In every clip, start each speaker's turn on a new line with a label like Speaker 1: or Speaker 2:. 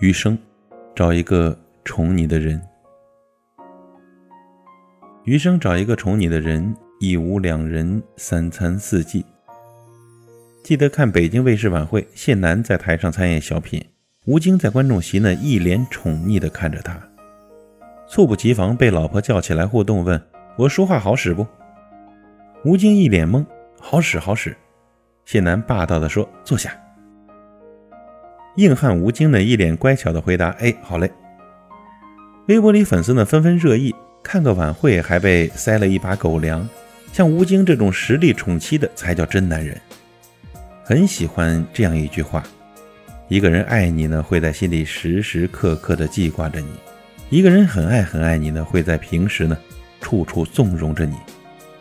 Speaker 1: 余生，找一个宠你的人。余生找一个宠你的人，一屋两人，三餐四季。记得看北京卫视晚会，谢楠在台上参演小品，吴京在观众席呢，一脸宠溺地看着他。猝不及防被老婆叫起来互动，问我说话好使不？吴京一脸懵，好使好使。谢楠霸道地说：“坐下。”硬汉吴京呢，一脸乖巧的回答：“哎，好嘞。”微博里粉丝呢纷纷热议，看个晚会还被塞了一把狗粮，像吴京这种实力宠妻的才叫真男人。很喜欢这样一句话：一个人爱你呢，会在心里时时刻刻的记挂着你；一个人很爱很爱你呢，会在平时呢，处处纵容着你。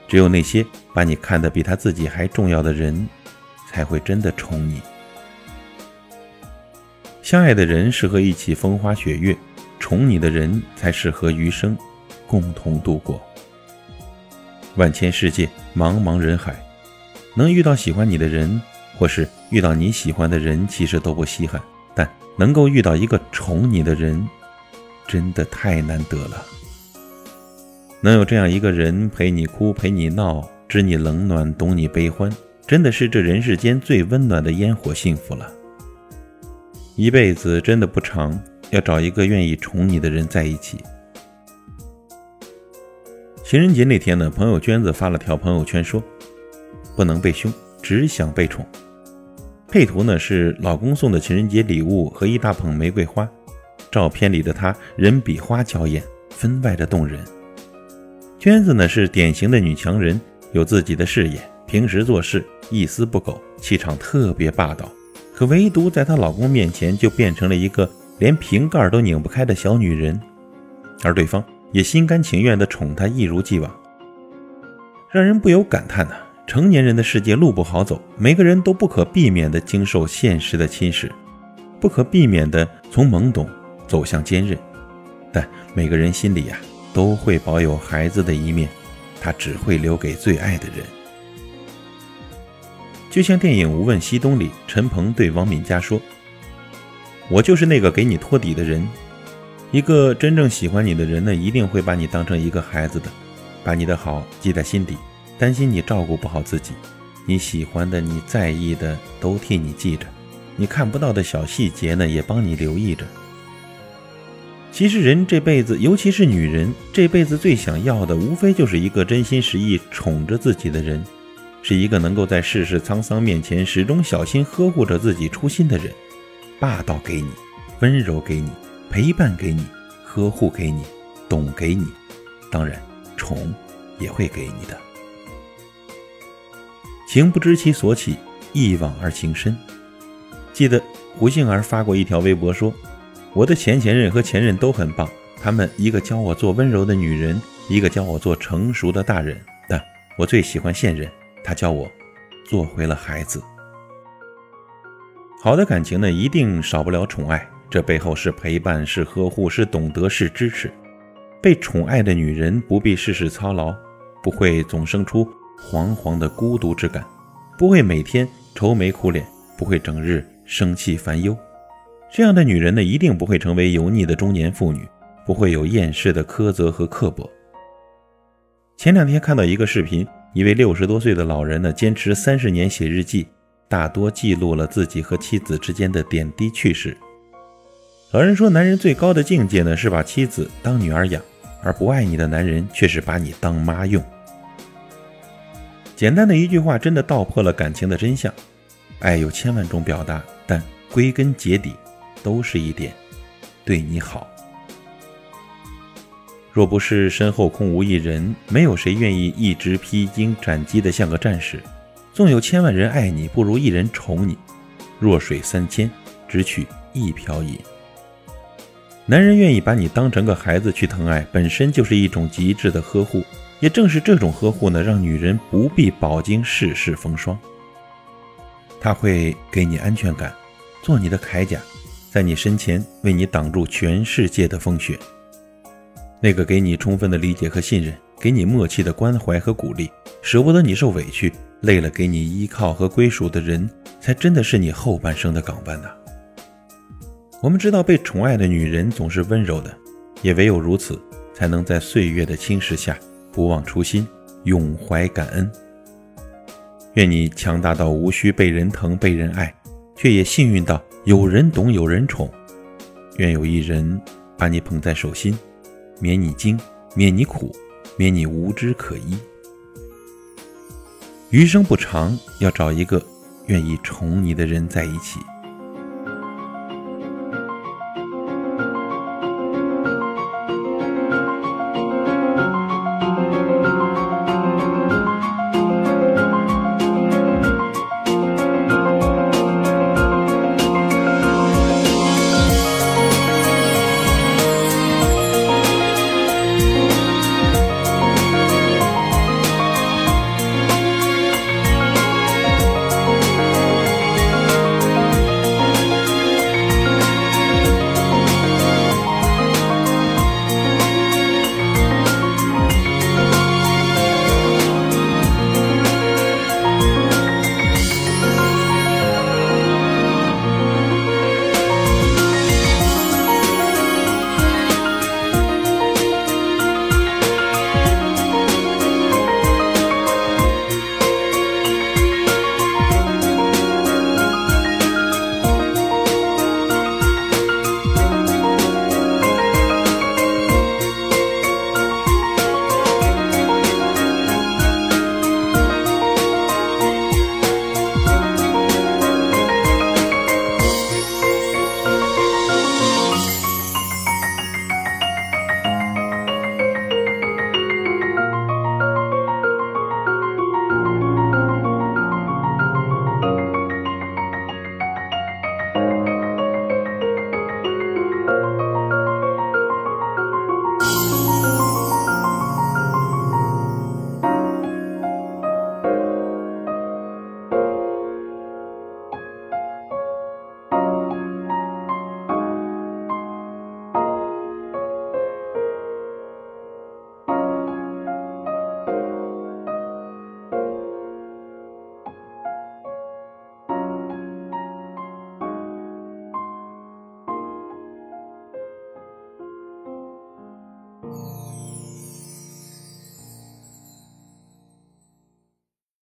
Speaker 1: 只有那些把你看得比他自己还重要的人，才会真的宠你。相爱的人适合一起风花雪月，宠你的人才适合余生共同度过。万千世界，茫茫人海，能遇到喜欢你的人，或是遇到你喜欢的人，其实都不稀罕。但能够遇到一个宠你的人，真的太难得了。能有这样一个人陪你哭，陪你闹，知你冷暖，懂你悲欢，真的是这人世间最温暖的烟火幸福了。一辈子真的不长，要找一个愿意宠你的人在一起。情人节那天呢，朋友娟子发了条朋友圈说：“不能被凶，只想被宠。”配图呢是老公送的情人节礼物和一大捧玫瑰花，照片里的她人比花娇艳，分外的动人。娟子呢是典型的女强人，有自己的事业，平时做事一丝不苟，气场特别霸道。可唯独在她老公面前，就变成了一个连瓶盖都拧不开的小女人，而对方也心甘情愿地宠她，一如既往，让人不由感叹呐：成年人的世界路不好走，每个人都不可避免地经受现实的侵蚀，不可避免地从懵懂走向坚韧，但每个人心里呀，都会保有孩子的一面，他只会留给最爱的人。就像电影《无问西东》里，陈鹏对王敏佳说：“我就是那个给你托底的人。一个真正喜欢你的人呢，一定会把你当成一个孩子的，把你的好记在心底，担心你照顾不好自己。你喜欢的、你在意的，都替你记着；你看不到的小细节呢，也帮你留意着。其实人这辈子，尤其是女人这辈子最想要的，无非就是一个真心实意宠着自己的人。”是一个能够在世事沧桑面前始终小心呵护着自己初心的人，霸道给你，温柔给你，陪伴给你，呵护给你，懂给你，当然宠也会给你的。情不知其所起，一往而情深。记得胡杏儿发过一条微博说：“我的前前任和前任都很棒，他们一个教我做温柔的女人，一个教我做成熟的大人，但我最喜欢现任。”他教我做回了孩子。好的感情呢，一定少不了宠爱，这背后是陪伴，是呵护，是懂得，是支持。被宠爱的女人不必事事操劳，不会总生出惶惶的孤独之感，不会每天愁眉苦脸，不会整日生气烦忧。这样的女人呢，一定不会成为油腻的中年妇女，不会有厌世的苛责和刻薄。前两天看到一个视频。一位六十多岁的老人呢，坚持三十年写日记，大多记录了自己和妻子之间的点滴趣事。老人说：“男人最高的境界呢，是把妻子当女儿养，而不爱你的男人却是把你当妈用。”简单的一句话，真的道破了感情的真相。爱有千万种表达，但归根结底，都是一点，对你好。若不是身后空无一人，没有谁愿意一直披荆斩棘的像个战士。纵有千万人爱你，不如一人宠你。弱水三千，只取一瓢饮。男人愿意把你当成个孩子去疼爱，本身就是一种极致的呵护。也正是这种呵护呢，让女人不必饱经世事风霜。他会给你安全感，做你的铠甲，在你身前为你挡住全世界的风雪。那个给你充分的理解和信任，给你默契的关怀和鼓励，舍不得你受委屈，累了给你依靠和归属的人，才真的是你后半生的港湾呐。我们知道，被宠爱的女人总是温柔的，也唯有如此，才能在岁月的侵蚀下不忘初心，永怀感恩。愿你强大到无需被人疼、被人爱，却也幸运到有人懂、有人宠。愿有一人把你捧在手心，免你惊，免你苦，免你无枝可依。余生不长，要找一个愿意宠你的人在一起。